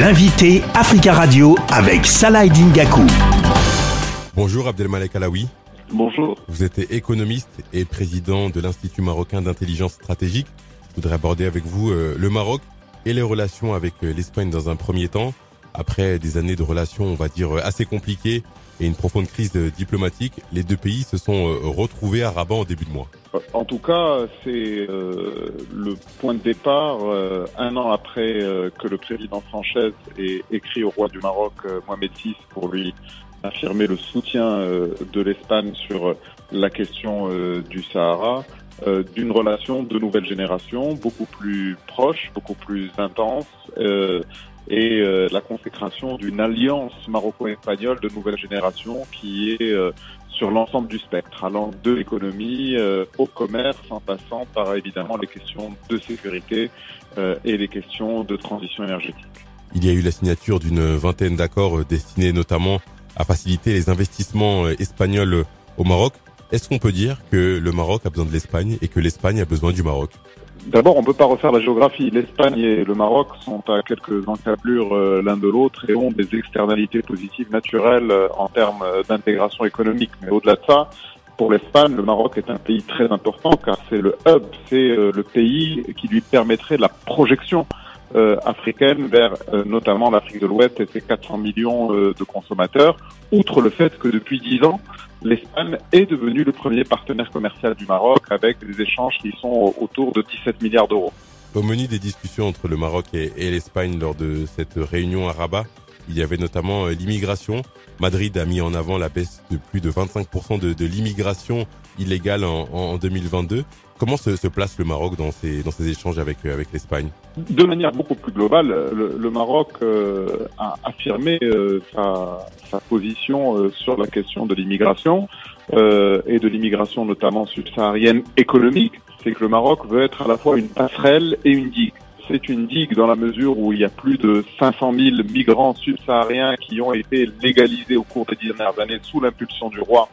L'invité Africa Radio avec Salah Dingaku. Bonjour Abdelmalek Alaoui. Bonjour. Vous êtes économiste et président de l'Institut marocain d'intelligence stratégique. Je voudrais aborder avec vous euh, le Maroc et les relations avec euh, l'Espagne dans un premier temps. Après des années de relations, on va dire, euh, assez compliquées et une profonde crise diplomatique, les deux pays se sont retrouvés à Rabat en début de mois. En tout cas, c'est le point de départ un an après que le président Sanchez ait écrit au roi du Maroc, Mohamed VI, pour lui affirmer le soutien de l'Espagne sur la question du Sahara. Euh, d'une relation de nouvelle génération, beaucoup plus proche, beaucoup plus intense, euh, et euh, la consécration d'une alliance maroco-espagnole de nouvelle génération qui est sur l'ensemble du spectre, allant de l'économie au commerce, en passant par évidemment les questions de sécurité et les questions de transition énergétique. Il y a eu la signature d'une vingtaine d'accords destinés notamment à faciliter les investissements espagnols au Maroc. Est-ce qu'on peut dire que le Maroc a besoin de l'Espagne et que l'Espagne a besoin du Maroc? D'abord, on ne peut pas refaire la géographie. L'Espagne et le Maroc sont à quelques encablures euh, l'un de l'autre et ont des externalités positives naturelles euh, en termes euh, d'intégration économique. Mais au-delà de ça, pour l'Espagne, le Maroc est un pays très important car c'est le hub, c'est le pays qui lui permettrait la projection euh, africaine vers euh, notamment l'Afrique de l'Ouest et ses 400 millions euh, de consommateurs, outre le fait que depuis 10 ans, l'Espagne est devenue le premier partenaire commercial du Maroc avec des échanges qui sont autour de 17 milliards d'euros. Au menu des discussions entre le Maroc et, l'Espagne lors de cette réunion à Rabat, il y avait notamment l'immigration. Madrid a mis en avant la baisse de plus de 25% de, l'immigration illégale en, en 2022. Comment se, place le Maroc dans ces, échanges avec, euh, l'Espagne? De manière beaucoup plus globale, le, Maroc euh, a affirmé euh, sa, sa, position sur la question de l'immigration et de l'immigration notamment subsaharienne économique. C'est que le Maroc veut être à la fois une passerelle et une digue. C'est une digue dans la mesure où il y a plus de 500 000 migrants subsahariens qui ont été légalisés au cours des dernières années sous l'impulsion du roi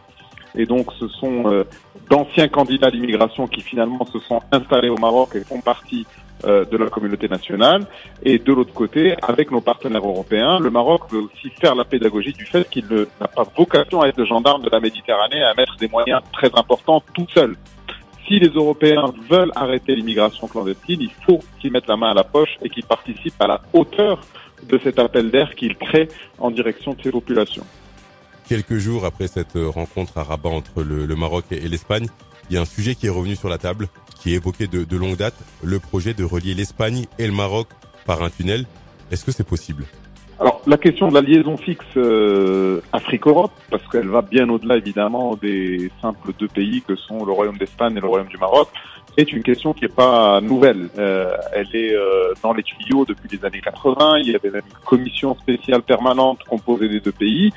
et donc, ce sont euh, d'anciens candidats d'immigration qui finalement se sont installés au Maroc et font partie euh, de la communauté nationale. Et de l'autre côté, avec nos partenaires européens, le Maroc veut aussi faire la pédagogie du fait qu'il n'a pas vocation à être le gendarme de la Méditerranée, à mettre des moyens très importants tout seul. Si les Européens veulent arrêter l'immigration clandestine, il faut qu'ils mettent la main à la poche et qu'ils participent à la hauteur de cet appel d'air qu'ils créent en direction de ces populations quelques jours après cette rencontre à Rabat entre le, Maroc et, l'Espagne, il y a un sujet qui est revenu sur la table, qui est évoqué de, longue date, le projet de relier l'Espagne et le Maroc par un tunnel. Est-ce que c'est possible? Alors la question de la liaison fixe euh, Afrique-Europe, parce qu'elle va bien au-delà évidemment des simples deux pays que sont le Royaume d'Espagne et le Royaume du Maroc, est une question qui n'est pas nouvelle. Euh, elle est euh, dans les tuyaux depuis les années 80. Il y avait même une commission spéciale permanente composée des deux pays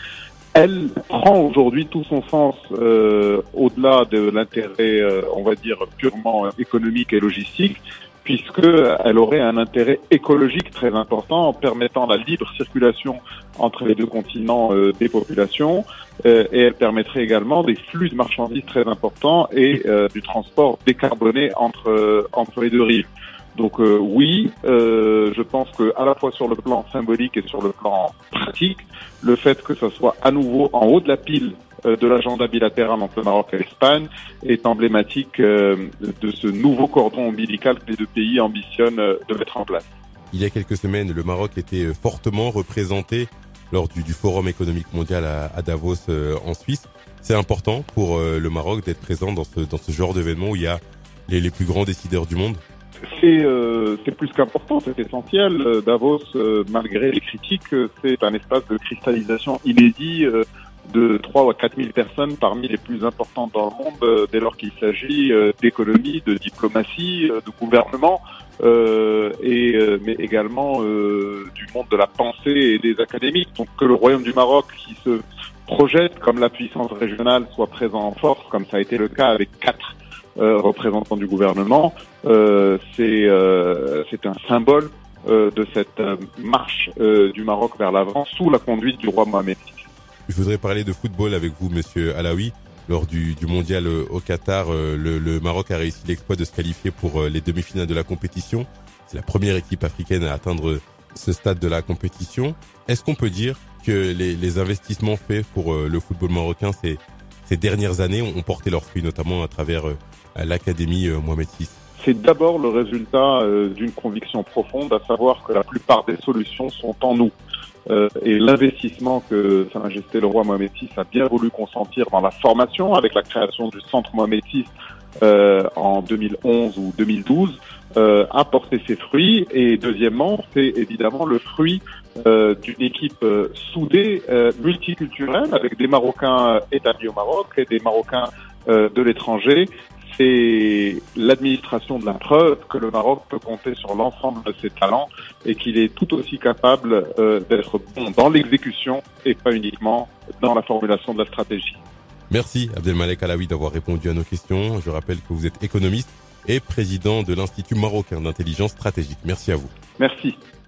elle prend aujourd'hui tout son sens euh, au-delà de l'intérêt, euh, on va dire, purement économique et logistique, puisqu'elle aurait un intérêt écologique très important en permettant la libre circulation entre les deux continents euh, des populations, et elle permettrait également des flux de marchandises très importants et du transport décarboné entre, entre les deux rives. Donc euh, oui, euh, je pense que à la fois sur le plan symbolique et sur le plan pratique, le fait que ce soit à nouveau en haut de la pile euh, de l'agenda bilatéral entre le Maroc et l'Espagne est emblématique de ce nouveau cordon ombilical que les deux pays ambitionnent de mettre en place. Il y a quelques semaines, le Maroc était fortement représenté lors du, Forum économique mondial à, Davos en Suisse. C'est important pour le Maroc d'être présent dans ce, dans ce genre d'événement où il y a les, les plus grands décideurs du monde euh, c'est plus qu'important, c'est essentiel. Euh, Davos, euh, malgré les critiques, c'est un espace de cristallisation inédit de 3 à 4 000 personnes parmi les plus importantes dans le monde dès lors qu'il s'agit d'économie, de diplomatie, de gouvernement, et, mais également du monde de la pensée et des académiques. Donc que le Royaume du Maroc, qui se projette comme la puissance régionale, soit présent en force, comme ça a été le cas avec quatre euh, représentant du gouvernement, euh, c'est euh, c'est un symbole de cette marche du Maroc vers l'avant sous la conduite du roi Mohamed Je voudrais parler de football avec vous, Monsieur Alaoui. Lors du, du mondial au Qatar, le, le, Maroc a réussi l'exploit de se qualifier pour les demi-finales de la compétition. C'est la première équipe africaine à atteindre ce stade de la compétition, est-ce qu'on peut dire que les, les investissements faits pour euh, le football marocain ces, ces dernières années ont porté leurs fruits, notamment à travers euh, l'Académie euh, Mohamed VI C'est d'abord le résultat d'une conviction profonde, à savoir que la plupart des solutions sont en nous. Et l'investissement que Sa Majesté le roi Mohamed VI a bien voulu consentir dans la formation avec la création du centre Mohamed VI euh, en 2011 ou 2012 euh, a porté ses fruits. Et deuxièmement, c'est évidemment le fruit euh, d'une équipe euh, soudée, euh, multiculturelle, avec des Marocains établis au Maroc et des Marocains de l'étranger. C'est l'administration de la preuve que le Maroc peut compter sur l'ensemble de ses talents et qu'il est tout aussi capable d'être bon dans l'exécution et pas uniquement dans la formulation de la stratégie. Merci Abdelmalek Alaoui d'avoir répondu à nos questions. Je rappelle que vous êtes économiste et président de l'Institut marocain d'intelligence stratégique. Merci à vous. Merci.